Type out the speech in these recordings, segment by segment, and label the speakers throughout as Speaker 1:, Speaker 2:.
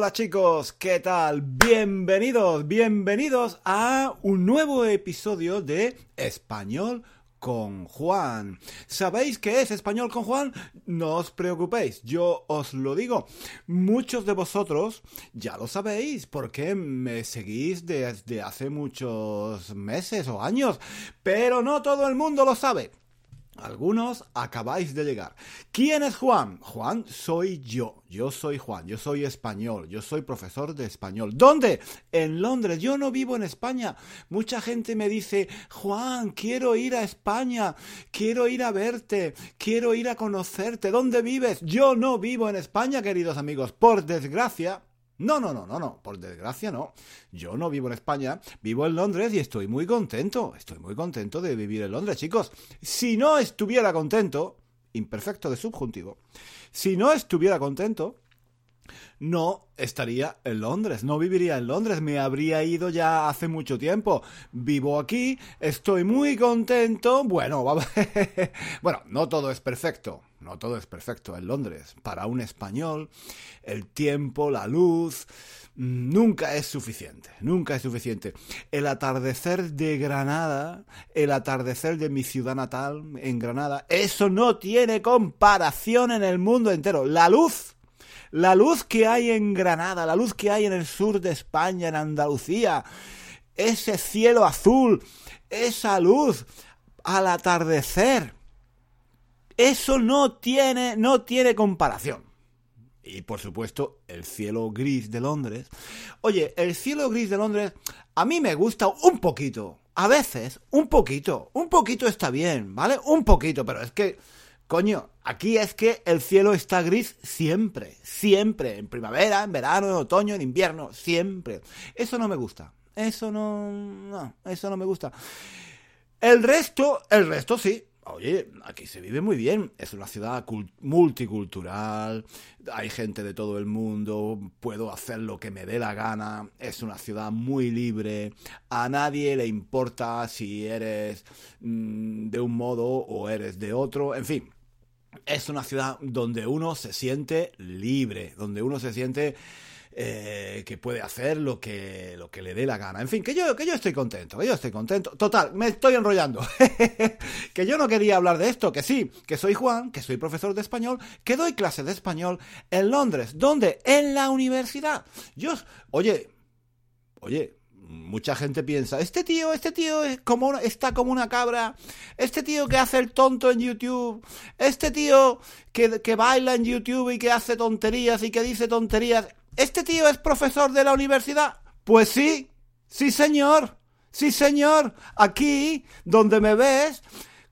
Speaker 1: Hola chicos, ¿qué tal? Bienvenidos, bienvenidos a un nuevo episodio de Español con Juan. ¿Sabéis qué es español con Juan? No os preocupéis, yo os lo digo. Muchos de vosotros ya lo sabéis porque me seguís desde hace muchos meses o años, pero no todo el mundo lo sabe. Algunos acabáis de llegar. ¿Quién es Juan? Juan soy yo. Yo soy Juan. Yo soy español. Yo soy profesor de español. ¿Dónde? En Londres. Yo no vivo en España. Mucha gente me dice, Juan, quiero ir a España. Quiero ir a verte. Quiero ir a conocerte. ¿Dónde vives? Yo no vivo en España, queridos amigos. Por desgracia, no, no, no, no, no, por desgracia no. Yo no vivo en España, vivo en Londres y estoy muy contento. Estoy muy contento de vivir en Londres, chicos. Si no estuviera contento, imperfecto de subjuntivo, si no estuviera contento, no estaría en Londres, no viviría en Londres, me habría ido ya hace mucho tiempo. Vivo aquí, estoy muy contento. Bueno, bueno, no todo es perfecto, no todo es perfecto en Londres. Para un español, el tiempo, la luz, nunca es suficiente, nunca es suficiente. El atardecer de Granada, el atardecer de mi ciudad natal, en Granada, eso no tiene comparación en el mundo entero. La luz la luz que hay en Granada, la luz que hay en el sur de España, en Andalucía, ese cielo azul, esa luz al atardecer, eso no tiene, no tiene comparación. Y por supuesto, el cielo gris de Londres. Oye, el cielo gris de Londres a mí me gusta un poquito. A veces, un poquito. Un poquito está bien, ¿vale? Un poquito, pero es que Coño, aquí es que el cielo está gris siempre, siempre, en primavera, en verano, en otoño, en invierno, siempre. Eso no me gusta. Eso no, no, eso no me gusta. El resto, el resto sí. Oye, aquí se vive muy bien. Es una ciudad multicultural. Hay gente de todo el mundo. Puedo hacer lo que me dé la gana. Es una ciudad muy libre. A nadie le importa si eres mm, de un modo o eres de otro. En fin, es una ciudad donde uno se siente libre, donde uno se siente eh, que puede hacer lo que, lo que le dé la gana. En fin, que yo, que yo estoy contento, que yo estoy contento. Total, me estoy enrollando. que yo no quería hablar de esto, que sí, que soy Juan, que soy profesor de español, que doy clases de español en Londres. ¿Dónde? En la universidad. Yo, oye, oye, mucha gente piensa, este tío, este tío es como está como una cabra, este tío que hace el tonto en YouTube, este tío que, que baila en YouTube y que hace tonterías y que dice tonterías, ¿este tío es profesor de la universidad? Pues sí, sí señor, sí señor, aquí donde me ves,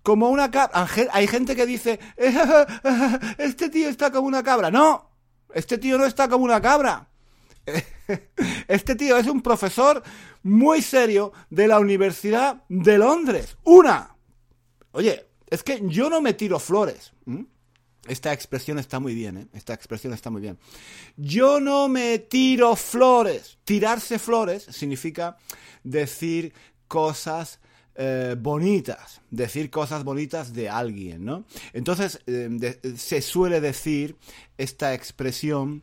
Speaker 1: como una cabra. Hay gente que dice, este tío está como una cabra. No, este tío no está como una cabra. Este tío es un profesor muy serio de la Universidad de Londres. Una. Oye, es que yo no me tiro flores. Esta expresión está muy bien, ¿eh? Esta expresión está muy bien. Yo no me tiro flores. Tirarse flores significa decir cosas eh, bonitas, decir cosas bonitas de alguien, ¿no? Entonces, eh, se suele decir esta expresión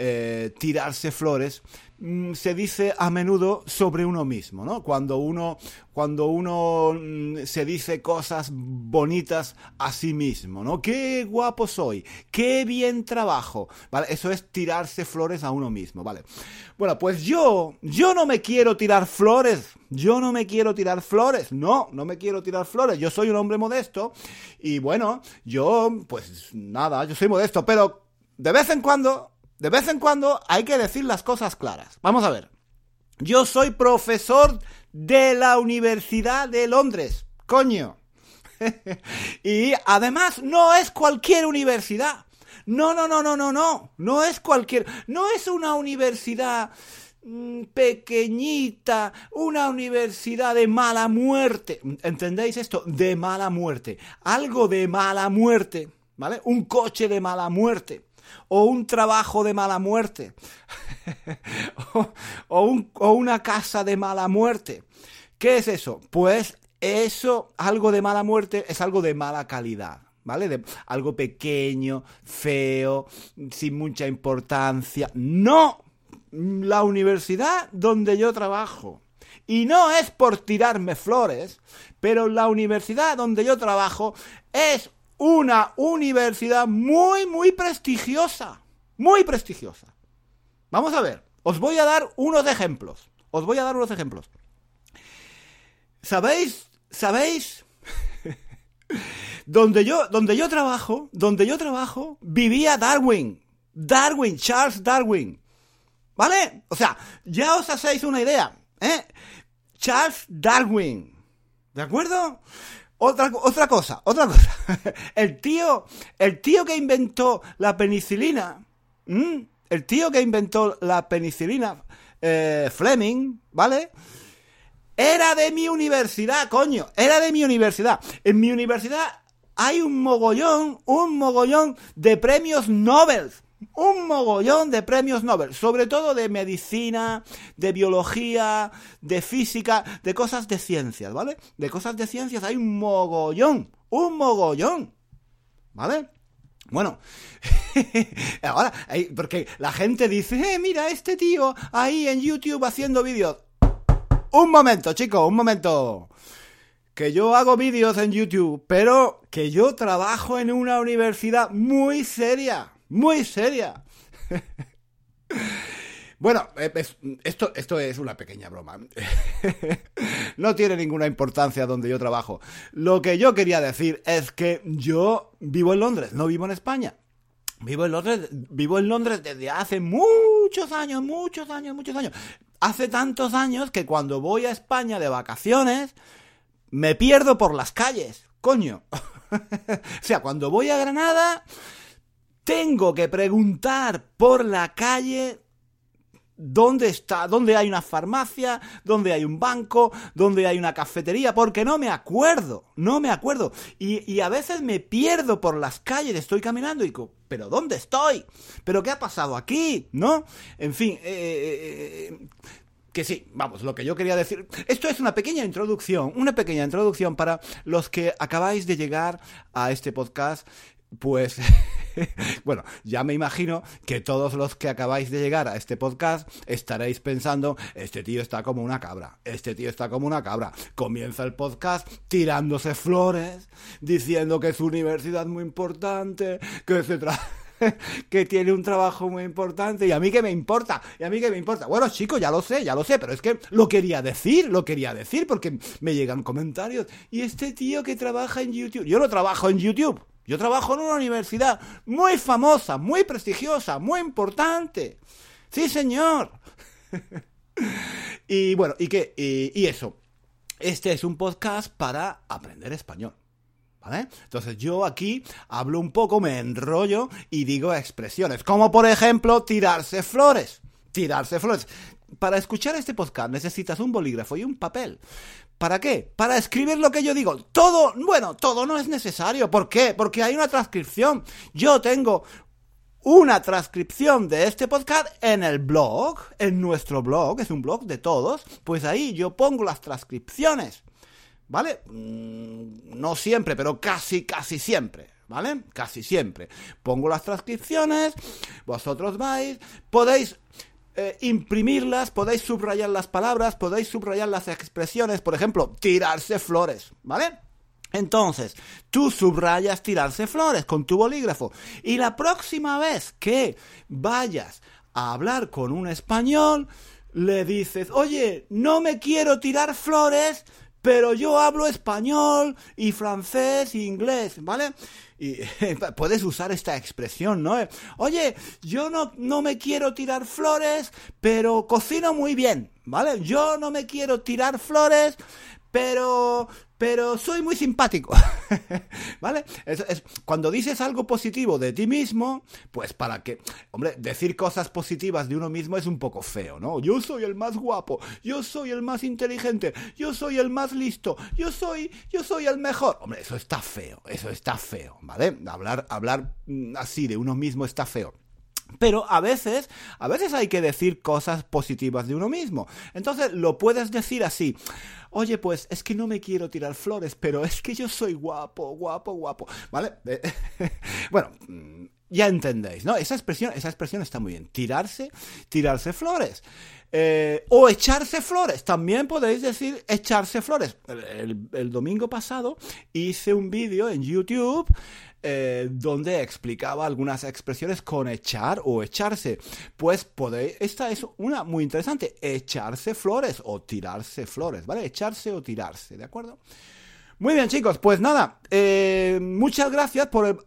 Speaker 1: eh, tirarse flores, mm, se dice a menudo sobre uno mismo, ¿no? Cuando uno, cuando uno mm, se dice cosas bonitas a sí mismo, ¿no? Qué guapo soy, qué bien trabajo. Eso es tirarse flores a uno mismo, ¿vale? Bueno, pues yo, yo no me quiero tirar flores, yo no me quiero tirar flores, no, no me quiero tirar flores, yo soy un hombre modesto y bueno, yo, pues nada, yo soy modesto, pero de vez en cuando de vez en cuando hay que decir las cosas claras. Vamos a ver. Yo soy profesor de la Universidad de Londres. Coño. y además no es cualquier universidad. No, no, no, no, no, no. No es cualquier. No es una universidad mm, pequeñita, una universidad de mala muerte. ¿Entendéis esto? De mala muerte. Algo de mala muerte. ¿Vale? Un coche de mala muerte o un trabajo de mala muerte, o, una casa de mala muerte. ¿Qué es eso? Pues eso, algo de mala muerte, es algo de mala calidad. ¿Vale? De algo pequeño, feo, sin mucha importancia. No, la universidad donde yo trabajo. Y no es por tirarme flores, pero la universidad donde yo trabajo es una universidad muy, muy prestigiosa. Muy prestigiosa. Vamos a ver, os voy a dar unos ejemplos. Os voy a dar unos ejemplos. ¿Sabéis? ¿Sabéis? donde yo, donde yo trabajo, donde yo trabajo, vivía Darwin. Darwin, Charles Darwin. ¿Vale? O sea, ya os hacéis una idea, ¿eh? Charles Darwin. ¿De acuerdo? Otra, otra cosa, otra cosa. El tío, el tío que inventó la penicilina, el tío que inventó la penicilina, eh, Fleming, ¿vale? Era de mi universidad, coño, era de mi universidad. En mi universidad hay un mogollón, un mogollón de premios Nobel un mogollón de premios Nobel, sobre todo de medicina, de biología, de física, de cosas de ciencias, ¿vale? De cosas de ciencias hay un mogollón, un mogollón, ¿vale? Bueno, ahora, porque la gente dice, eh, mira, este tío ahí en YouTube haciendo vídeos. Un momento, chicos, un momento. Que yo hago vídeos en YouTube, pero que yo trabajo en una universidad muy seria muy seria. Bueno, eh, esto, esto es una pequeña broma. no tiene ninguna importancia donde yo trabajo. Lo que yo quería decir es que yo vivo en Londres, no vivo en España. Vivo en Londres, vivo en Londres desde hace muchos años, muchos años, muchos años. Hace tantos años que cuando voy a España de vacaciones, me pierdo por las calles. Coño. o sea, cuando voy a Granada, tengo que preguntar por la calle dónde está, dónde hay una farmacia, dónde hay un banco, dónde hay una cafetería, porque no me acuerdo, no me acuerdo. Y, a veces me pierdo por las calles, estoy caminando y digo, ¿pero dónde estoy? ¿Pero qué ha pasado aquí? ¿No? En fin, eh, eh, eh, que sí, vamos, lo que yo quería decir. Esto es una pequeña introducción, una pequeña introducción para los que acabáis de llegar a este podcast pues, bueno, ya me imagino que todos los que acabáis de llegar a este podcast estaréis pensando, este tío está como una cabra, este tío está como una cabra. Comienza el podcast tirándose flores, diciendo que su universidad muy importante, que se que tiene un trabajo muy importante y a mí que me importa, y a mí que me importa. Bueno, chicos, ya lo sé, ya lo sé, pero es que lo quería decir, lo quería decir porque me llegan comentarios. Y este tío que trabaja en YouTube, yo no trabajo en YouTube. Yo trabajo en una universidad muy famosa, muy prestigiosa, muy importante. Sí, señor. y bueno, ¿y qué? Y, eso. Este es un podcast para aprender español. ¿Vale? Entonces yo aquí hablo un poco, me enrollo y digo expresiones, como por ejemplo tirarse flores. Tirarse flores. Para escuchar este podcast necesitas un bolígrafo y un papel. ¿Para qué? Para escribir lo que yo digo. Todo, bueno, todo no es necesario. ¿Por qué? Porque hay una transcripción. Yo tengo una transcripción de este podcast en el blog, en nuestro blog, es un blog de todos, pues ahí yo pongo las transcripciones. ¿Vale? Mm, no siempre, pero casi, casi siempre. ¿Vale? Casi siempre. Pongo las transcripciones, vosotros vais, podéis eh, imprimirlas, podéis subrayar las palabras, podéis subrayar las expresiones, por ejemplo, tirarse flores, ¿vale? Entonces, tú subrayas tirarse flores con tu bolígrafo y la próxima vez que vayas a hablar con un español, le dices, oye, no me quiero tirar flores, pero yo hablo español y francés y inglés, ¿vale? Y puedes usar esta expresión, ¿no? Oye, yo no, no me quiero tirar flores, pero cocino muy bien, ¿vale? Yo no me quiero tirar flores, pero pero soy muy simpático. ¿Vale? Es, cuando dices algo positivo de ti mismo, pues para que, hombre, decir cosas positivas de uno mismo es un poco feo, ¿no? Yo soy el más guapo, yo soy el más inteligente, yo soy el más listo, yo soy, yo soy el mejor. Hombre, eso está feo, eso está feo, ¿vale? Hablar, hablar mm, así de uno mismo está feo. Pero a veces, a veces hay que decir cosas positivas de uno mismo. Entonces lo puedes decir así. Oye, pues es que no me quiero tirar flores, pero es que yo soy guapo, guapo, guapo. ¿Vale? bueno, mm, ya entendéis, ¿no? Esa expresión, esa expresión está muy bien. Tirarse, tirarse flores. Eh, o echarse flores. También podéis decir echarse flores. El, domingo pasado hice un vídeo en YouTube eh, donde explicaba algunas expresiones con echar o echarse. Pues podéis, esta es una muy interesante, echarse flores o tirarse flores, ¿vale? Echarse o tirarse, ¿de acuerdo? Muy bien, chicos, pues nada, eh, muchas gracias por el...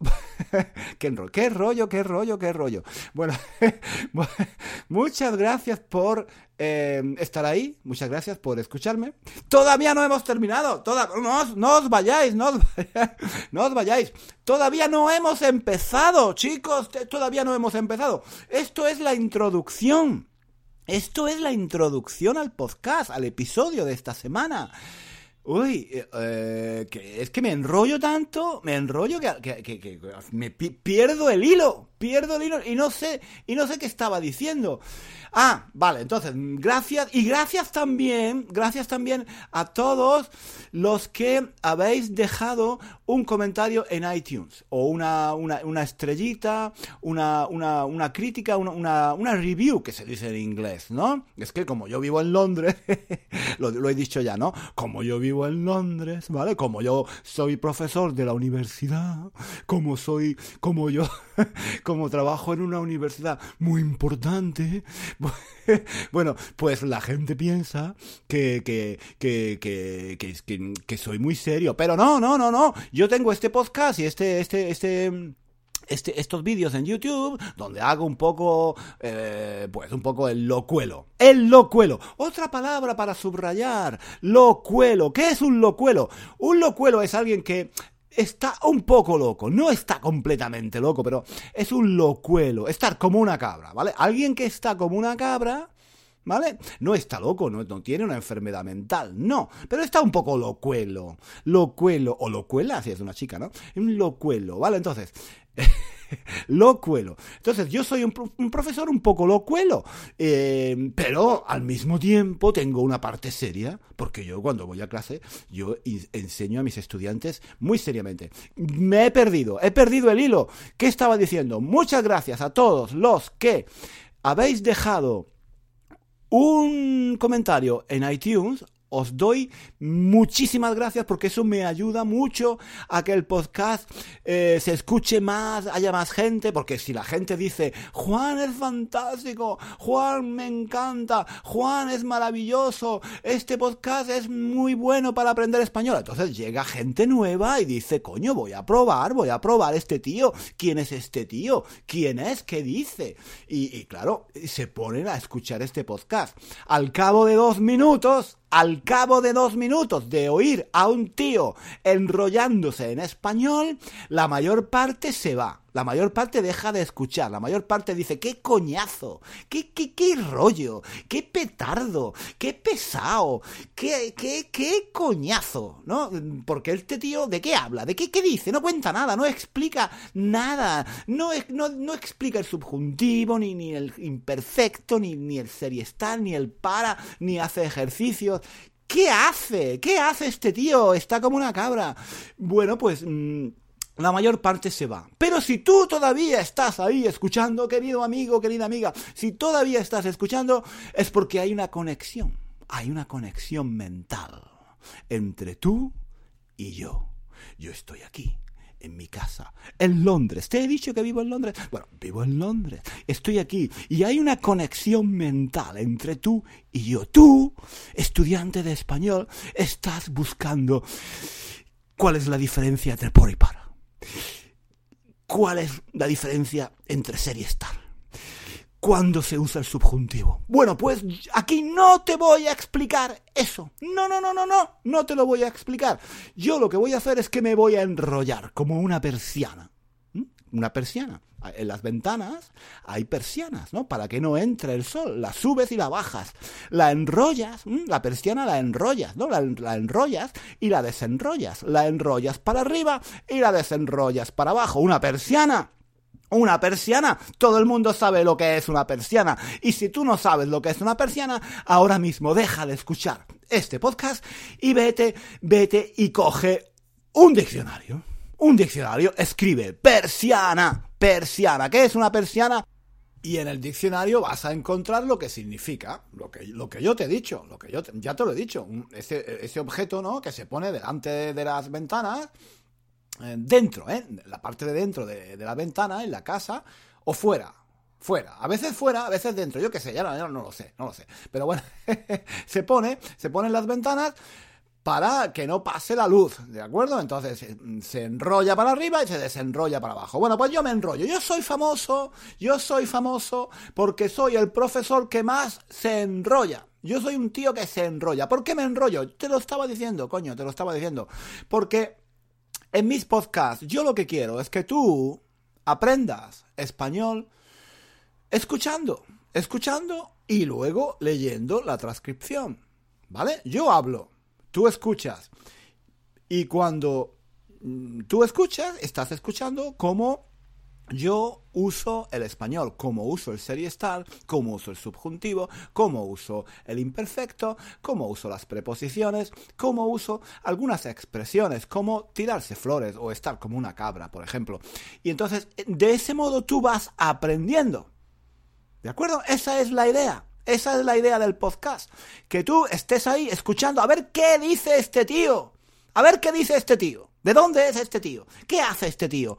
Speaker 1: ¿Qué, rollo, qué rollo, qué rollo. Bueno, muchas gracias por eh, estar ahí, muchas gracias por escucharme. Todavía no hemos terminado, toda... no, os, vayáis, no os no os vayáis. Todavía no hemos empezado, chicos, todavía no hemos empezado. Esto es la introducción. Esto es la introducción al podcast, al episodio de esta semana. Uy, eh, que es que me enrollo tanto, me enrollo que, me pierdo el hilo, pierdo el y no sé, y no sé qué estaba diciendo. Ah, vale, entonces, gracias, y gracias también, gracias también a todos los que habéis dejado un comentario en iTunes, o una, una, estrellita, una, una, una crítica, una, una, review, que se dice en inglés, ¿no? Es que como yo vivo en Londres, lo, lo he dicho ya, ¿no? Como yo vivo en Londres, ¿vale? Como yo soy profesor de la universidad, como soy, como yo, como trabajo en una universidad muy importante, bueno, pues la gente piensa que, que, que, que, que, soy muy serio. Pero no, no, no, no. Yo tengo este podcast y este, este, este, este, estos vídeos en YouTube donde hago un poco, eh, pues un poco el locuelo. El locuelo. Otra palabra para subrayar. Locuelo. ¿Qué es un locuelo? Un locuelo es alguien que está un poco loco. No está completamente loco, pero es un locuelo. Estar como una cabra, ¿vale? Alguien que está como una cabra. ¿Vale? No está loco, no, tiene una enfermedad mental, no, pero está un poco locuelo, locuelo, o locuela, si es una chica, ¿no? Un locuelo, ¿vale? Entonces, locuelo. Entonces, yo soy un, profesor un poco locuelo, eh, pero al mismo tiempo tengo una parte seria, porque yo cuando voy a clase, yo enseño a mis estudiantes muy seriamente. Me he perdido, he perdido el hilo. ¿Qué estaba diciendo? Muchas gracias a todos los que habéis dejado un comentario en iTunes os doy muchísimas gracias porque eso me ayuda mucho a que el podcast eh, se escuche más, haya más gente, porque si la gente dice, Juan es fantástico, Juan me encanta, Juan es maravilloso, este podcast es muy bueno para aprender español, entonces llega gente nueva y dice, coño, voy a probar, voy a probar este tío, ¿quién es este tío? ¿Quién es? ¿Qué dice? Y, y claro, se ponen a escuchar este podcast. Al cabo de dos minutos, al cabo de dos minutos de oír a un tío enrollándose en español, la mayor parte se va. La mayor parte deja de escuchar, la mayor parte dice, qué coñazo, qué, qué, qué rollo, qué petardo, qué pesado, qué, qué, qué coñazo, ¿no? Porque este tío, ¿de qué habla? ¿De qué, qué dice? No cuenta nada, no explica nada, no, no, no explica el subjuntivo, ni, ni el imperfecto, ni, ni el seriestal, ni el para, ni hace ejercicios. ¿Qué hace? ¿Qué hace este tío? Está como una cabra. Bueno, pues... Mm, la mayor parte se va. Pero si tú todavía estás ahí escuchando, querido amigo, querida amiga, si todavía estás escuchando, es porque hay una conexión, hay una conexión mental entre tú y yo. Yo estoy aquí, en mi casa, en Londres. ¿Te he dicho que vivo en Londres? Bueno, vivo en Londres. Estoy aquí y hay una conexión mental entre tú y yo. Tú, estudiante de español, estás buscando cuál es la diferencia entre por y para. ¿Cuál es la diferencia entre ser y estar? ¿Cuándo se usa el subjuntivo? Bueno, pues aquí no te voy a explicar eso. No, no, no, no, no, no te lo voy a explicar. Yo lo que voy a hacer es que me voy a enrollar como una persiana. ¿Mm? Una persiana en las ventanas hay persianas, ¿no? Para que no entre el sol. La subes y la bajas. La enrollas, la persiana la enrollas, ¿no? La, enrollas y la desenrollas. La enrollas para arriba y la desenrollas para abajo. Una persiana. Una persiana. Todo el mundo sabe lo que es una persiana. Y si tú no sabes lo que es una persiana, ahora mismo deja de escuchar este podcast y vete, vete y coge un diccionario. Un diccionario escribe persiana persiana. ¿Qué es una persiana? Y en el diccionario vas a encontrar lo que significa, lo que, lo que yo te he dicho, lo que yo ya te lo he dicho, ese, ese, objeto, ¿no? Que se pone delante de, las ventanas, eh, dentro, ¿eh? La parte de dentro de, la ventana, en la casa, o fuera, fuera. A veces fuera, a veces dentro. Yo qué sé, ya no, ya no, lo sé, no lo sé. Pero bueno, se pone, se pone en las ventanas para que no pase la luz, ¿de acuerdo? Entonces se enrolla para arriba y se desenrolla para abajo. Bueno, pues yo me enrollo. Yo soy famoso, yo soy famoso porque soy el profesor que más se enrolla. Yo soy un tío que se enrolla. ¿Por qué me enrollo? Te lo estaba diciendo, coño, te lo estaba diciendo. Porque en mis podcasts yo lo que quiero es que tú aprendas español escuchando, escuchando y luego leyendo la transcripción. ¿Vale? Yo hablo, tú escuchas. Y cuando mm, tú escuchas, estás escuchando cómo yo uso el español, cómo uso el serie estar, cómo uso el subjuntivo, cómo uso el imperfecto, cómo uso las preposiciones, cómo uso algunas expresiones, como tirarse flores o estar como una cabra, por ejemplo. Y entonces, de ese modo tú vas aprendiendo. ¿De acuerdo? Esa es la idea. Esa es la idea del podcast. Que tú estés ahí escuchando a ver qué dice este tío. A ver qué dice este tío. ¿De dónde es este tío? ¿Qué hace este tío?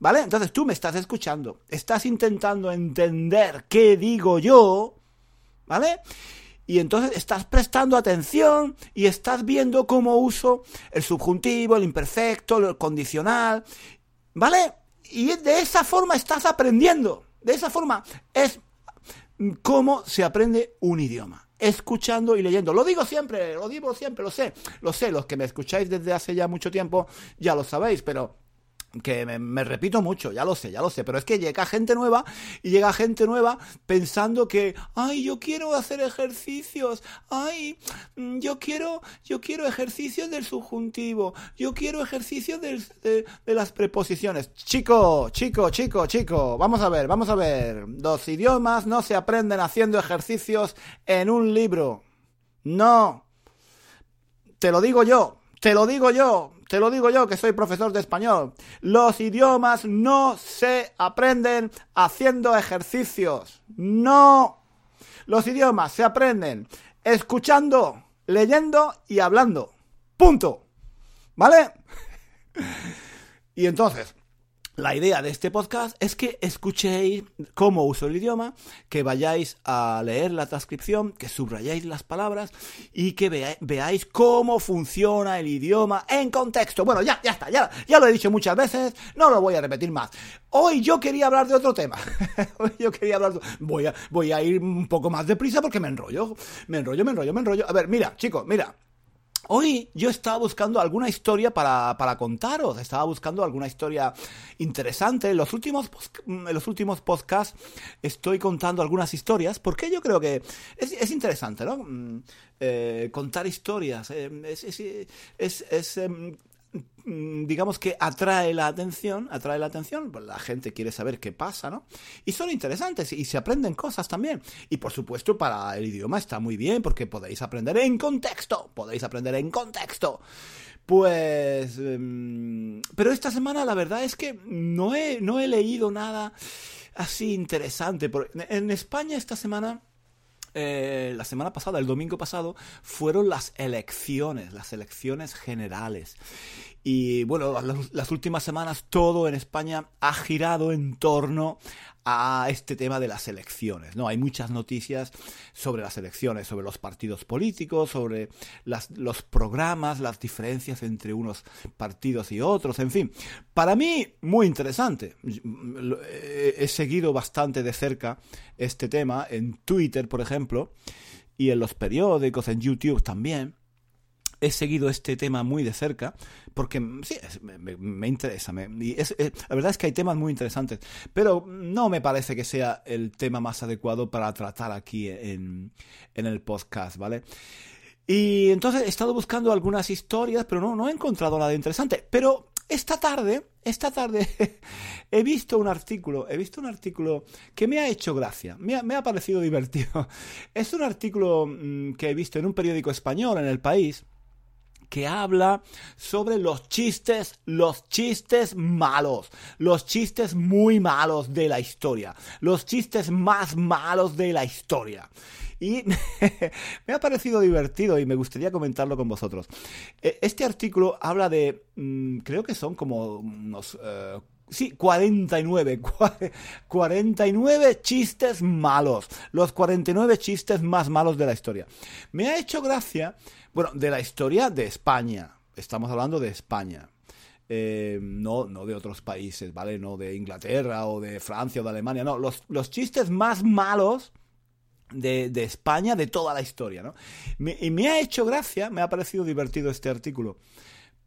Speaker 1: ¿Vale? Entonces tú me estás escuchando. Estás intentando entender qué digo yo. ¿Vale? Y entonces estás prestando atención y estás viendo cómo uso el subjuntivo, el imperfecto, el condicional. ¿Vale? Y de esa forma estás aprendiendo. De esa forma es cómo se aprende un idioma. Escuchando y leyendo. Lo digo siempre, lo digo siempre, lo sé. Lo sé, los que me escucháis desde hace ya mucho tiempo ya lo sabéis, pero que me, repito mucho, ya lo sé, ya lo sé, pero es que llega gente nueva y llega gente nueva pensando que, ay, yo quiero hacer ejercicios, ay, mm, yo quiero, yo quiero ejercicios del subjuntivo, yo quiero ejercicios de, de, las preposiciones. Chico, chico, chico, chico, vamos a ver, vamos a ver, los idiomas no se aprenden haciendo ejercicios en un libro. No. Te lo digo yo, te lo digo yo, te lo digo yo que soy profesor de español. Los idiomas no se aprenden haciendo ejercicios. No. Los idiomas se aprenden escuchando, leyendo y hablando. Punto. ¿Vale? y entonces, la idea de este podcast es que escuchéis cómo uso el idioma, que vayáis a leer la transcripción, que subrayéis las palabras y que veáis cómo funciona el idioma en contexto. Bueno, ya, ya está, ya, ya lo he dicho muchas veces, no lo voy a repetir más. Hoy yo quería hablar de otro tema. Hoy yo quería hablar de... Voy a, voy a ir un poco más deprisa porque me enrollo, me enrollo, me enrollo, me enrollo. A ver, mira, chicos, mira. Hoy yo estaba buscando alguna historia para, para, contaros, estaba buscando alguna historia interesante. En los últimos, en los últimos podcasts estoy contando algunas historias porque yo creo que es, es interesante, ¿no? Mm, eh, contar historias. Eh, es, es, em, digamos que atrae la atención, atrae la atención, pues la gente quiere saber qué pasa, ¿no? Y son interesantes y se aprenden cosas también. Y por supuesto para el idioma está muy bien porque podéis aprender en contexto, podéis aprender en contexto. Pues... Em, pero esta semana la verdad es que no he, no he leído nada así interesante. En España esta semana eh, la semana pasada, el domingo pasado, fueron las elecciones, las elecciones generales. Y bueno, las, últimas semanas todo en España ha girado en torno a este tema de las elecciones, ¿no? Hay muchas noticias sobre las elecciones, sobre los partidos políticos, sobre los programas, las diferencias entre unos partidos y otros, en fin. Para mí, muy interesante. He seguido bastante de cerca este tema en Twitter, por ejemplo, y en los periódicos, en YouTube también he seguido este tema muy de cerca porque sí, me, interesa. es, la verdad es que hay temas muy interesantes, pero no me parece que sea el tema más adecuado para tratar aquí en, en el podcast, ¿vale? Y entonces he estado buscando algunas historias, pero no, no he encontrado nada interesante. Pero esta tarde, esta tarde he visto un artículo, he visto un artículo que me ha hecho gracia, me ha, me ha parecido divertido. Es un artículo mm, que he visto en un periódico español, en El País, que habla sobre los chistes, los chistes malos, los chistes muy malos de la historia, los chistes más malos de la historia. Y me ha parecido divertido y me gustaría comentarlo con vosotros. E, este artículo habla de, mm, creo que son como unos... Eh, sí, 49. 49 chistes malos. Los 49 chistes más malos de la historia. Me ha hecho gracia, bueno, de la historia de España. Estamos hablando de España. Eh, no, no de otros países, ¿vale? No de Inglaterra o de Francia o de Alemania. No, los, los chistes más malos de, España de toda la historia, ¿no? y me ha hecho gracia, me ha parecido divertido este artículo,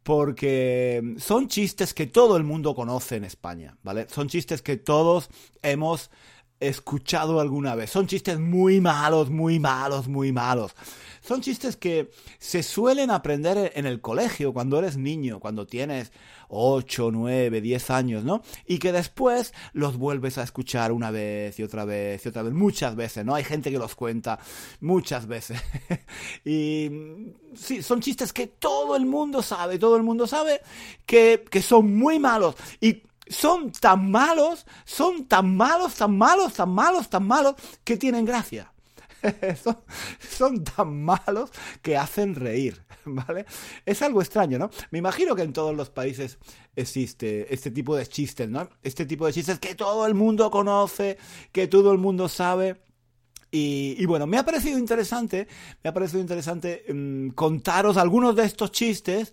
Speaker 1: porque son chistes que todo el mundo conoce en España, ¿vale? Son chistes que todos hemos escuchado alguna vez. Son chistes muy malos, muy malos, muy malos. Son chistes que se suelen aprender en el colegio cuando eres niño, cuando tienes 8, 9, 10 años, ¿no? Y que después los vuelves a escuchar una vez y otra vez y otra vez, muchas veces, ¿no? Hay gente que los cuenta muchas veces. y sí, son chistes que todo el mundo sabe, todo el mundo sabe que, que son muy malos. Y son tan malos, son tan malos, tan malos, tan malos, tan malos, que tienen gracia. son, tan malos que hacen reír, ¿vale? Es algo extraño, ¿no? Me imagino que en todos los países existe este tipo de chistes, ¿no? Este tipo de chistes que todo el mundo conoce, que todo el mundo sabe. Y, bueno, me ha parecido interesante, me ha parecido interesante mm, contaros algunos de estos chistes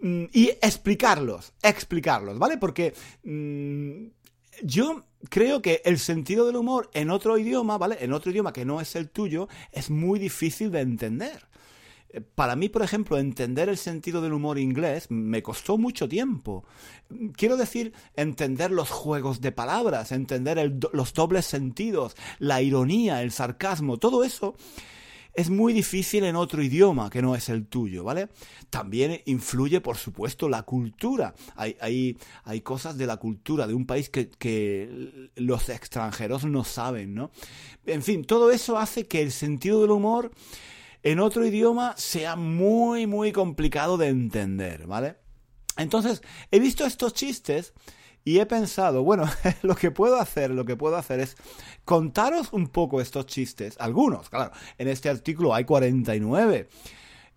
Speaker 1: mm, y explicarlos, explicarlos, ¿vale? Porque mm, yo creo que el sentido del humor en otro idioma, ¿vale? En otro idioma que no es el tuyo, es muy difícil de entender. Eh, para mí, por ejemplo, entender el sentido del humor inglés me costó mucho tiempo. Quiero decir, entender los juegos de palabras, entender los dobles sentidos, la ironía, el sarcasmo, todo eso es muy difícil en otro idioma que no es el tuyo, ¿vale? También influye, por supuesto, la cultura. Hay, hay, hay cosas de la cultura de un país que, que los extranjeros no saben, ¿no? En fin, todo eso hace que el sentido del humor en otro idioma sea muy, muy complicado de entender, ¿vale? Entonces, he visto estos chistes y he pensado, bueno, lo que puedo hacer, lo que puedo hacer es contaros un poco estos chistes, algunos, claro, en este artículo hay 49.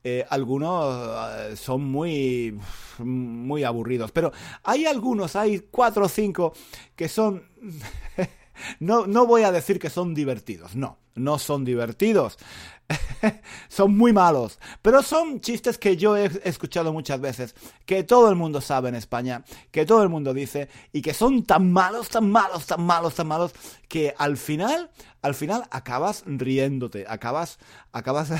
Speaker 1: Eh, algunos eh, son muy muy aburridos, pero hay algunos, hay cuatro o cinco que son no, no voy a decir que son divertidos, no, no son divertidos. son muy malos, pero son chistes que yo he escuchado muchas veces, que todo el mundo sabe en España, que todo el mundo dice, y que son tan malos, tan malos, tan malos, tan malos, que al final, al final acabas riéndote, acabas, acabas,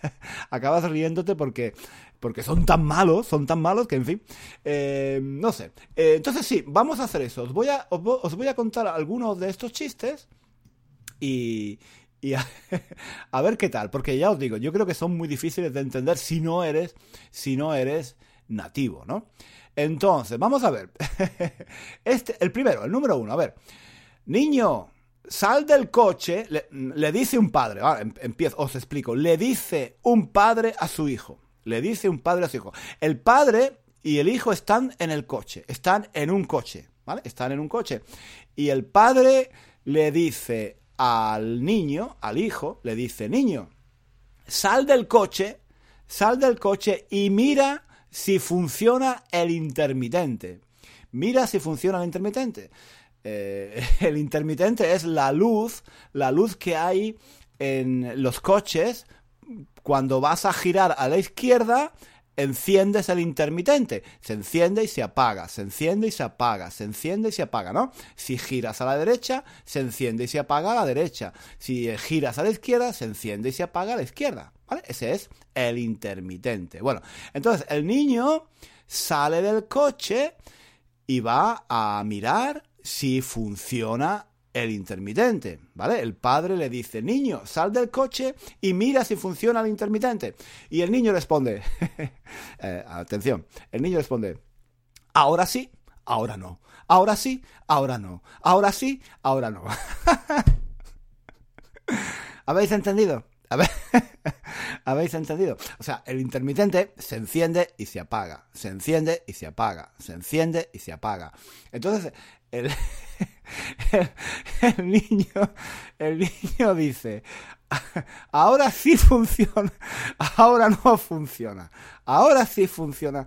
Speaker 1: acabas riéndote porque porque son tan malos, son tan malos que, en fin, eh, no sé. Eh, entonces sí, vamos a hacer eso. Os voy a, os voy a contar algunos de estos chistes y, y a, ver qué tal, porque ya os digo, yo creo que son muy difíciles de entender si no eres, si no eres nativo, ¿no? Entonces, vamos a ver. Este, el primero, el número uno, a ver. Niño, sal del coche, le, dice un padre, em, empiezo, os explico, le dice un padre a su hijo, le dice un padre a su hijo. El padre y el hijo están en el coche, están en un coche, ¿vale? Están en un coche. Y el padre le dice al niño, al hijo, le dice, niño, sal del coche, sal del coche y mira si funciona el intermitente. Mira si funciona el intermitente. Eh, el intermitente es la luz, la luz que hay en los coches cuando vas a girar a la izquierda enciendes el intermitente. Se enciende y se apaga, se enciende y se apaga, se enciende y se apaga, ¿no? Si giras a la derecha, se enciende y se apaga a la derecha. Si giras a la izquierda, se enciende y se apaga a la izquierda, ¿vale? Ese es el intermitente. Bueno, entonces el niño sale del coche y va a mirar si funciona el intermitente, ¿vale? El padre le dice, niño, sal del coche y mira si funciona el intermitente. Y el niño responde, eh, atención, el niño responde, ahora sí, ahora no, ahora sí, ahora no, ahora sí, ahora no. ¿Habéis entendido? ¿Habéis entendido? O sea, el intermitente se enciende y se apaga, se enciende y se apaga, se enciende y se apaga. Entonces, el, el, niño, el niño dice, ahora sí funciona, ahora no funciona, ahora sí funciona,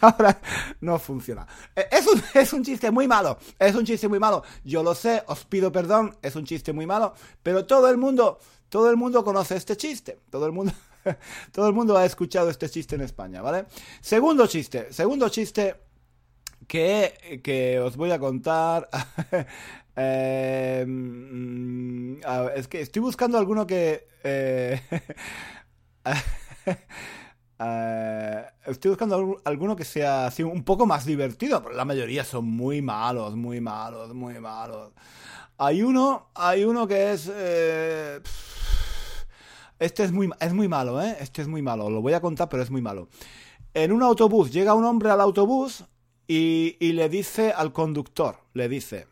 Speaker 1: ahora no funciona. E, es un, es un chiste muy malo, es un chiste muy malo. Yo lo sé, os pido perdón, es un chiste muy malo, pero todo el mundo, todo el mundo conoce este chiste, todo el mundo... Todo el mundo ha escuchado este chiste en España, ¿vale? Segundo chiste, segundo chiste que, que os voy a contar. eh, es que estoy buscando alguno que... Eh, eh, estoy buscando alguno que sea así un poco más divertido, pero la mayoría son muy malos, muy malos, muy malos. Hay uno, hay uno que es... Eh, este es muy, es muy malo, ¿eh? Este es muy malo. Lo voy a contar, pero es muy malo. En un autobús, llega un hombre al autobús y, le dice al conductor, le dice,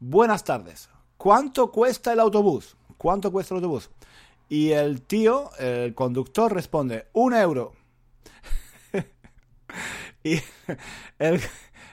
Speaker 1: buenas tardes, ¿cuánto cuesta el autobús? ¿Cuánto cuesta el autobús? Y el tío, el conductor, responde, un euro. y el,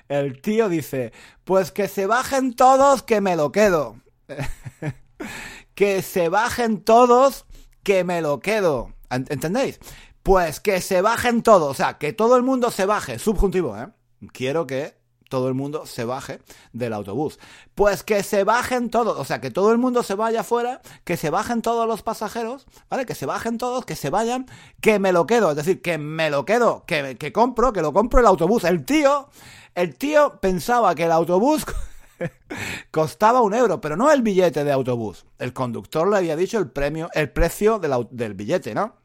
Speaker 1: el tío dice, pues que se bajen todos, que me lo quedo. que se bajen todos, que me lo quedo. ¿Entendéis? Pues que se bajen todos, o sea, que todo el mundo se baje, subjuntivo, ¿eh? Quiero que todo el mundo se baje del autobús. Pues que se bajen todos, o sea, que todo el mundo se vaya afuera, que se bajen todos los pasajeros, ¿vale? Que se bajen todos, que se vayan, que me lo quedo, es decir, que me lo quedo, que, que compro, que lo compro el autobús. El tío, el tío pensaba que el autobús costaba un euro, pero no el billete de autobús. El conductor le había dicho el premio, el precio del, del billete, ¿no?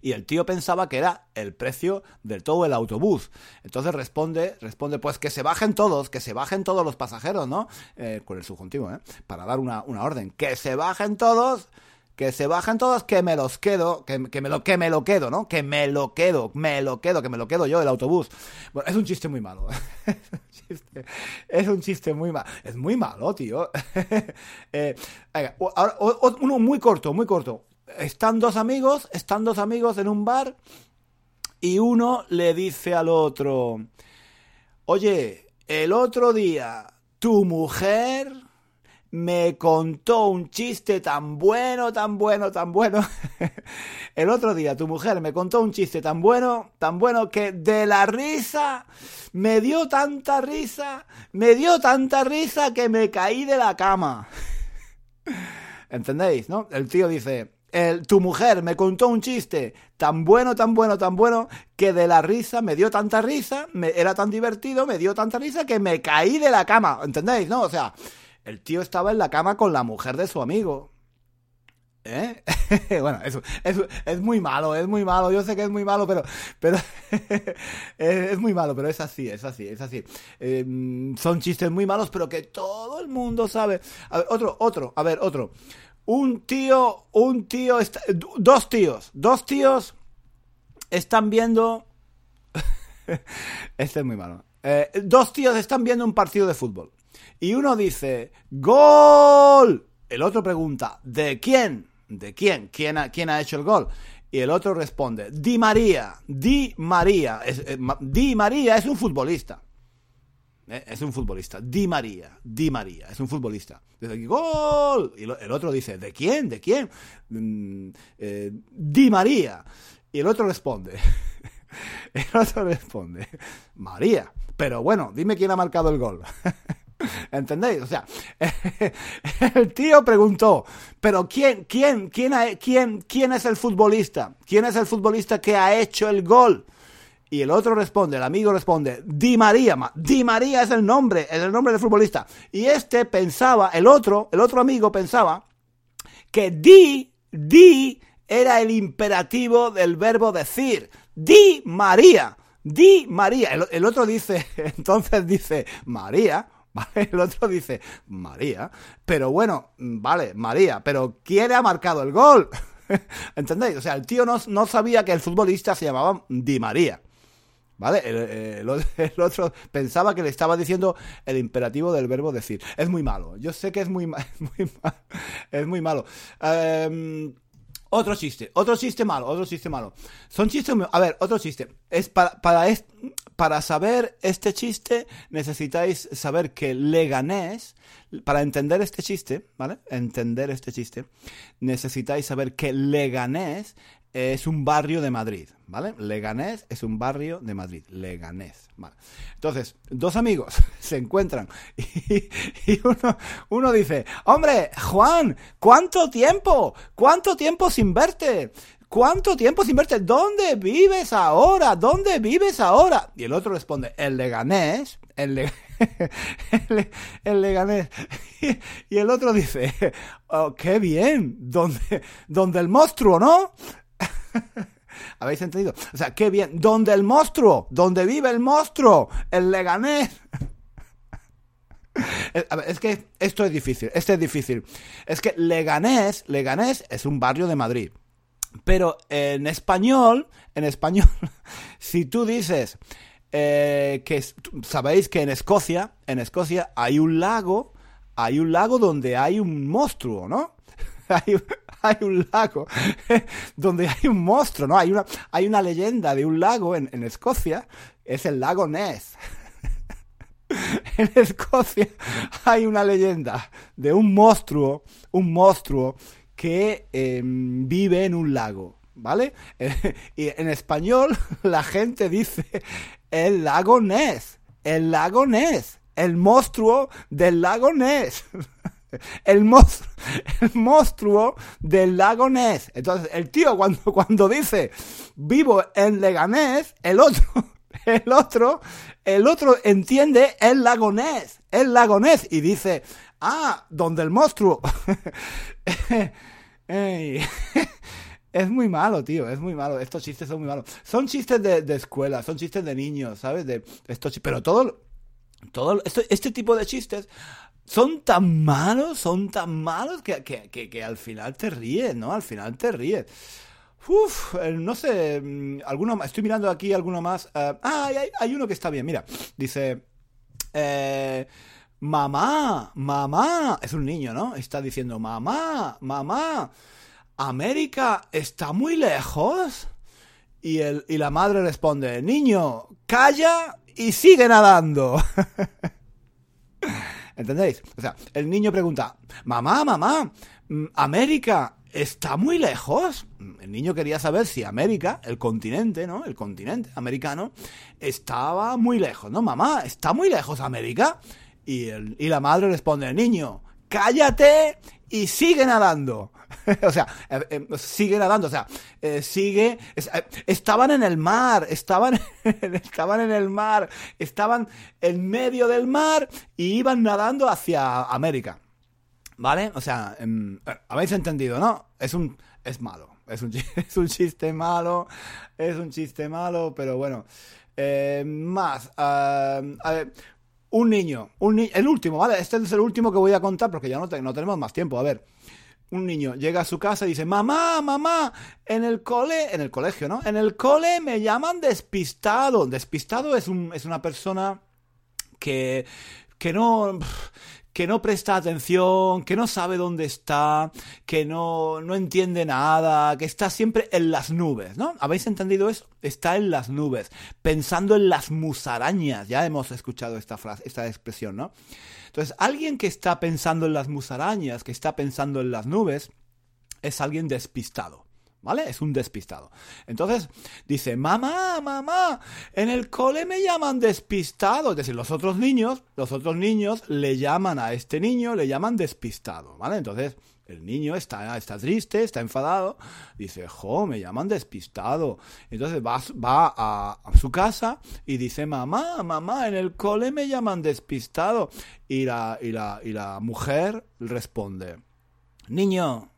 Speaker 1: Y el tío pensaba que era el precio de todo el autobús. Entonces responde, responde, pues que se bajen todos, que se bajen todos los pasajeros, ¿no? Eh, con el subjuntivo, ¿eh? Para dar una, una orden. Que se bajen todos que se bajen todos, que me los quedo, que, me lo, que me lo quedo, ¿no? Que me lo quedo, me lo quedo, que me lo quedo yo, el autobús. Bueno, es un chiste muy malo. es un chiste muy malo. Es muy malo, tío. eh, ahora, uno muy corto, muy corto. Están dos amigos, están dos amigos en un bar y uno le dice al otro, oye, el otro día tu mujer me contó un chiste tan bueno, tan bueno, tan bueno. El otro día tu mujer me contó un chiste tan bueno, tan bueno que de la risa me dio tanta risa, me dio tanta risa que me caí de la cama. ¿Entendéis, no? El tío dice, tu mujer me contó un chiste tan bueno, tan bueno, tan bueno, que de la risa me dio tanta risa, me, era tan divertido, me dio tanta risa que me caí de la cama. ¿Entendéis, no? O sea, el tío estaba en la cama con la mujer de su amigo. ¿Eh? bueno, es, es, muy malo, es muy malo. Yo sé que es muy malo, pero, pero es muy malo, pero es así, es así, es así. Em, son chistes muy malos, pero que todo el mundo sabe. A ver, otro, otro, a ver, otro. Un tío, un tío, dos tíos, dos tíos están viendo. este es muy malo. Eh, dos tíos están viendo un partido de fútbol y uno dice, ¡Gol! El otro pregunta, ¿de quién? ¿De quién? ¿Quién ha, quién ha hecho el gol? Y el otro responde, Di María, Di María, eh, Di María es un futbolista. Eh, es un futbolista. Di María, Di María, es un futbolista. Dice, ¡Gol! Y el otro dice, ¿de quién? ¿De quién? Mm, eh, Di María. Y el otro responde, el otro responde, María. Pero bueno, dime quién ha marcado el gol. ¿Entendéis? O sea, el tío preguntó, pero ¿quién, quién, quién, quién, quién es el futbolista? ¿Quién es el futbolista que ha hecho el gol? Y el otro responde, el amigo responde, Di María. Di María es el nombre, es el nombre del futbolista. Y este pensaba, el otro, el otro amigo pensaba que Di, Di era el imperativo del verbo decir. Di María. Di María. el otro dice, entonces dice, María. El otro dice, María. Pero bueno, vale, María. Pero ¿quién ha marcado el gol? ¿Entendéis? O sea, el tío no, no, sabía que el futbolista se llamaba Di María. ¿Vale? El, otro pensaba que le estaba diciendo el imperativo del verbo decir. Es muy malo. Yo sé que es muy, muy, es muy malo. Em, Otro chiste, otro chiste malo, otro chiste malo. Son chistes. A ver, otro chiste. Es para, para, es- para saber este chiste necesitáis saber que Leganés, para entender este chiste, ¿vale? Entender este chiste, necesitáis saber que Leganés es un barrio de Madrid, ¿vale? Leganés es un barrio de Madrid, Leganés, ¿vale? Entonces, dos amigos se encuentran y, uno, dice, hombre, Juan, ¿cuánto tiempo? ¿Cuánto tiempo sin verte? ¿Cuánto tiempo sin verte? ¿Dónde vives ahora? ¿Dónde vives ahora? Y el otro responde, el Leganés, el, Le- el, el Leganés. Y, y el otro dice, oh, qué bien, donde, donde el monstruo, ¿no? ¿Habéis entendido? O sea, qué bien. Donde el monstruo, donde vive el monstruo, el Leganés. Eh, A ver, es que esto es difícil, este es difícil. Es que Leganés, Leganés es un barrio de Madrid. Pero en español, en español, si tú dices eh, que sabéis que en Escocia, en Escocia hay un lago, hay un lago donde hay un monstruo, ¿no? Hay, un- hay un lago donde hay un monstruo, ¿no? Hay una, hay una leyenda de un lago en, Escocia, es el lago Ness. En Escocia hay una leyenda de un monstruo, un monstruo que eh, vive en un lago, ¿vale? y en español la gente dice el lago Ness, el lago Ness, el monstruo del lago Ness. El monstruo, el monstruo del lago Ness. Entonces, el tío cuando, cuando dice vivo en Leganés, el otro, el otro, el otro entiende el lago Ness, el lago Ness, y dice, ah, donde el monstruo. Es muy malo, tío, es muy malo. Estos chistes son muy malos. Son chistes de, de escuela, son chistes de niños, ¿sabes? De estos, pero todo, todo este tipo de chistes son tan malos, son tan malos que, que, que, al final te ríes, ¿no? Al final te ríes. Uf, eh, no sé, mm, alguno más, estoy mirando aquí alguno más. eh, ah, hay- hay uno que está bien, mira, dice, eh, mamá, mamá, es un niño, ¿no? Está diciendo, mamá, mamá, América está muy lejos. Y, el, y la madre responde, niño, calla y sigue nadando. ¿Entendéis? O sea, el niño pregunta, mamá, mamá, mm, América está muy lejos. El niño quería saber si América, el continente, ¿no? El continente americano, estaba muy lejos, ¿no? Mamá, ¿está muy lejos América? Y, el- y la madre responde, niño, cállate y sigue nadando. o sea, eh, eh, sigue nadando, o sea, eh, sigue... es- estaban en el mar, estaban, estaban en el mar, estaban en medio del mar y iban nadando hacia América. ¿Vale? O sea, em, habéis entendido, ¿no? Es un... es malo. Es un, es un chiste malo. Es un chiste malo, pero bueno. Más. a ver, un niño. Un el último, ¿vale? Este es el último que voy a contar porque ya no, no tenemos más tiempo. A ver. Un niño llega a su casa y dice, mamá, mamá, en el cole, en el colegio, ¿no? En el cole me llaman despistado. Despistado es, un, es una persona que, que no que no presta atención, que no sabe dónde está, que no, no entiende nada, que está siempre en las nubes, ¿no? ¿Habéis entendido eso? Está en las nubes, pensando en las musarañas. Ya hemos escuchado esta frase, esta expresión, ¿no? Entonces, alguien que está pensando en las musarañas, que está pensando en las nubes, es alguien despistado. ¿Vale? Es un despistado. Entonces dice, mamá, mamá, en el cole me llaman despistado. Es decir, los otros niños, los otros niños le llaman a este niño, le llaman despistado. ¿Vale? Entonces el niño está, está triste, está enfadado. Dice, jo, me llaman despistado. Entonces va, va a, a su casa y dice, mamá, mamá, en el cole me llaman despistado. Y la, y la, y la mujer responde, niño,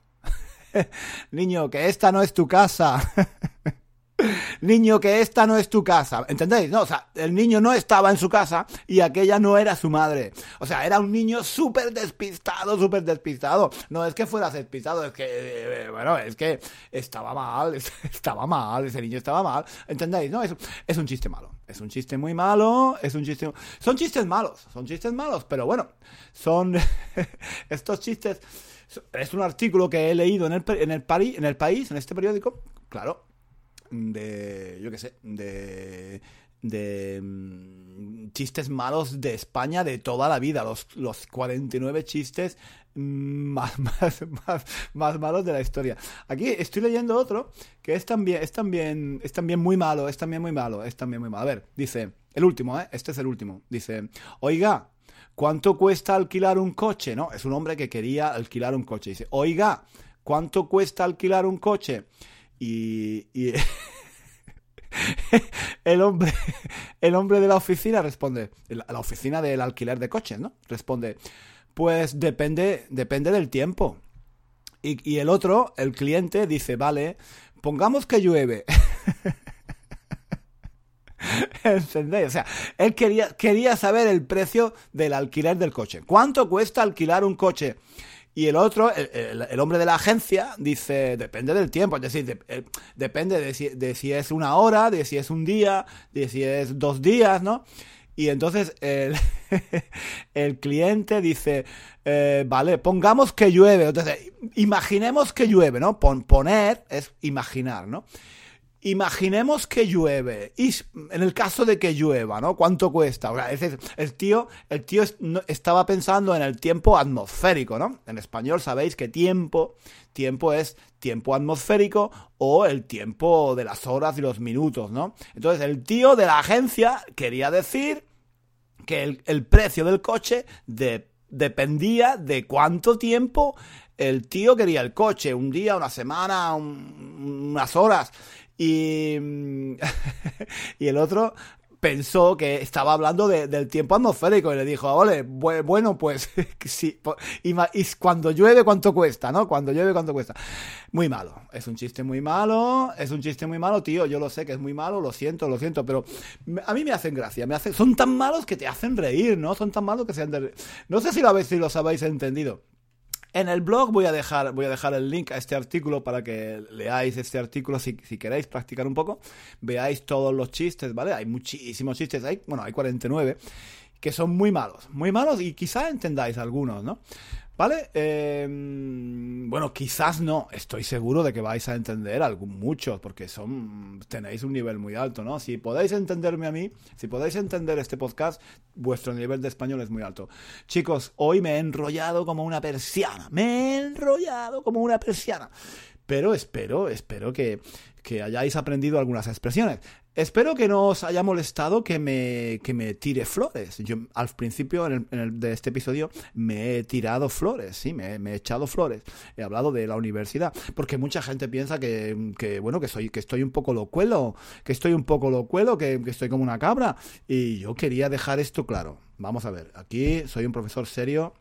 Speaker 1: Niño, que esta no es tu casa. Niño, que esta no es tu casa. ¿Entendéis? No, o sea, el niño no estaba en su casa y aquella no era su madre. O sea, era un niño súper despistado, súper despistado. No es que fuera despistado, es que, eh, bueno, es que estaba mal, estaba mal, ese niño estaba mal. ¿Entendéis? No, es, es un chiste malo. Es un chiste muy malo, es un chiste... Son chistes malos, son chistes malos, pero bueno, son estos chistes Es un artículo que he leído en el, en el, en el país, en este periódico, claro, de, yo qué sé, de de mm, chistes malos de España de toda la vida, los, los 49 chistes más, más, más, más malos de la historia. Aquí estoy leyendo otro que es también, es también, es también muy malo, es también muy malo, es también muy malo. A ver, dice, el último, ¿eh? Este es el último. Dice, oiga, ¿cuánto cuesta alquilar un coche? No, es un hombre que quería alquilar un coche. Dice, oiga, ¿cuánto cuesta alquilar un coche? Y... el hombre, el hombre de la oficina responde, la oficina del alquiler de coches, ¿no? Responde, pues depende, depende del tiempo. Y el otro, el cliente, dice, vale, pongamos que llueve. ¿Entendéis? O sea, él quería, quería saber el precio del alquiler del coche. ¿Cuánto cuesta alquilar un coche? Y el otro, el, hombre de la agencia, dice, depende del tiempo, es decir, eh, depende de si, de si, es una hora, de si es un día, de si es dos días, ¿no? Y entonces el, el cliente dice, eh, vale, pongamos que llueve, entonces imaginemos que llueve, ¿no? poner es imaginar, ¿no? Imaginemos que llueve. Y en el caso de que llueva, ¿no? ¿Cuánto cuesta? el tío, el tío estaba pensando en el tiempo atmosférico, ¿no? En español sabéis que tiempo, tiempo es tiempo atmosférico o el tiempo de las horas y los minutos, ¿no? Entonces el tío de la agencia quería decir que el, precio del coche dependía de cuánto tiempo el tío quería el coche, un día, una semana, unas horas. Y, y el otro pensó que estaba hablando del tiempo atmosférico y le dijo, ole, bueno, pues sí, y, cuando llueve, ¿cuánto cuesta? ¿No? Cuando llueve, ¿cuánto cuesta? Muy malo, es un chiste muy malo, es un chiste muy malo, tío, yo lo sé que es muy malo, lo siento, lo siento, pero a mí me hacen gracia, me hacen, son tan malos que te hacen reír, ¿no? Son tan malos que se han de... No sé si lo habéis, si los habéis entendido. En el blog voy a dejar, voy a dejar el link a este artículo para que leáis este artículo si, si, queréis practicar un poco. Veáis todos los chistes, ¿vale? Hay muchísimos chistes, hay, bueno, hay 49 que son muy malos, muy malos y quizá entendáis algunos, ¿no? ¿Vale? Em, bueno, quizás no. Estoy seguro de que vais a entender algún, muchos, porque son tenéis un nivel muy alto, ¿no? Si podéis entenderme a mí, si podéis entender este podcast, vuestro nivel de español es muy alto. Chicos, hoy me he enrollado como una persiana. Me he enrollado como una persiana. Pero espero, espero que, hayáis aprendido algunas expresiones. Espero que no os haya molestado que me, tire flores. Yo al principio en el, de este episodio me he tirado flores, sí, me, he echado flores. He hablado de la universidad, porque mucha gente piensa que, bueno, que soy, que estoy un poco locuelo, que estoy un poco locuelo, que estoy como una cabra. Y yo quería dejar esto claro. Vamos a ver, aquí soy un profesor serio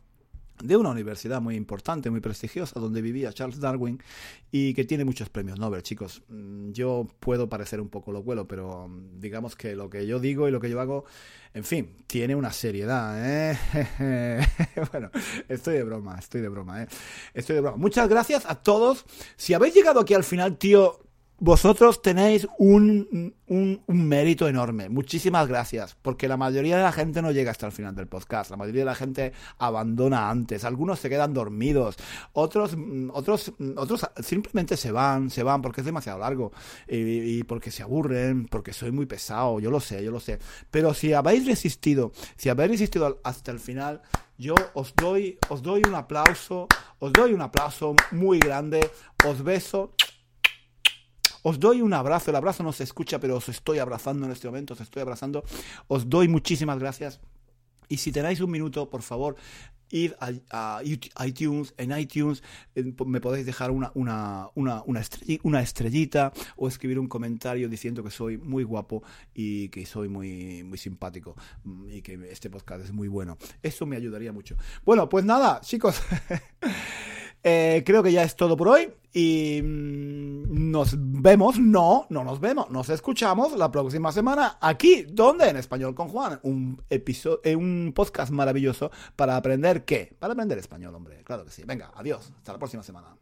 Speaker 1: de una universidad muy importante, muy prestigiosa, donde vivía Charles Darwin y que tiene muchos premios Nobel, chicos. Mm, yo puedo parecer un poco locuelo, pero mm, digamos que lo que yo digo y lo que yo hago, en fin, tiene una seriedad, ¿eh? bueno, estoy de broma, estoy de broma, ¿eh? Estoy de broma. Muchas gracias a todos. Si habéis llegado aquí al final, tío, vosotros tenéis un, un, mérito enorme. Muchísimas gracias, porque la mayoría de la gente no llega hasta el final del podcast. La mayoría de la gente abandona antes. Algunos se quedan dormidos. Otros, otros, otros simplemente se van, se van porque es demasiado largo y, y porque se aburren, porque soy muy pesado. Yo lo sé, yo lo sé. Pero si habéis resistido, si habéis resistido hasta el final, yo os doy, os doy un aplauso, os doy un aplauso muy grande, os beso os doy un abrazo, el abrazo no se escucha, pero os estoy abrazando en este momento, os estoy abrazando. Os doy muchísimas gracias. Y si tenéis un minuto, por favor, id a, iTunes, en iTunes eh, me podéis dejar una, una, una, una, estrellita o escribir un comentario diciendo que soy muy guapo y que soy muy, muy simpático mm, y que este podcast es muy bueno. Eso me ayudaría mucho. Bueno, pues nada, chicos. Eh, creo que ya es todo por hoy y mm, nos vemos, no, no nos vemos, nos escuchamos la próxima semana aquí, donde en Español con Juan, un episodio, eh, un podcast maravilloso para aprender qué, para aprender español, hombre, claro que sí. Venga, adiós, hasta la próxima semana.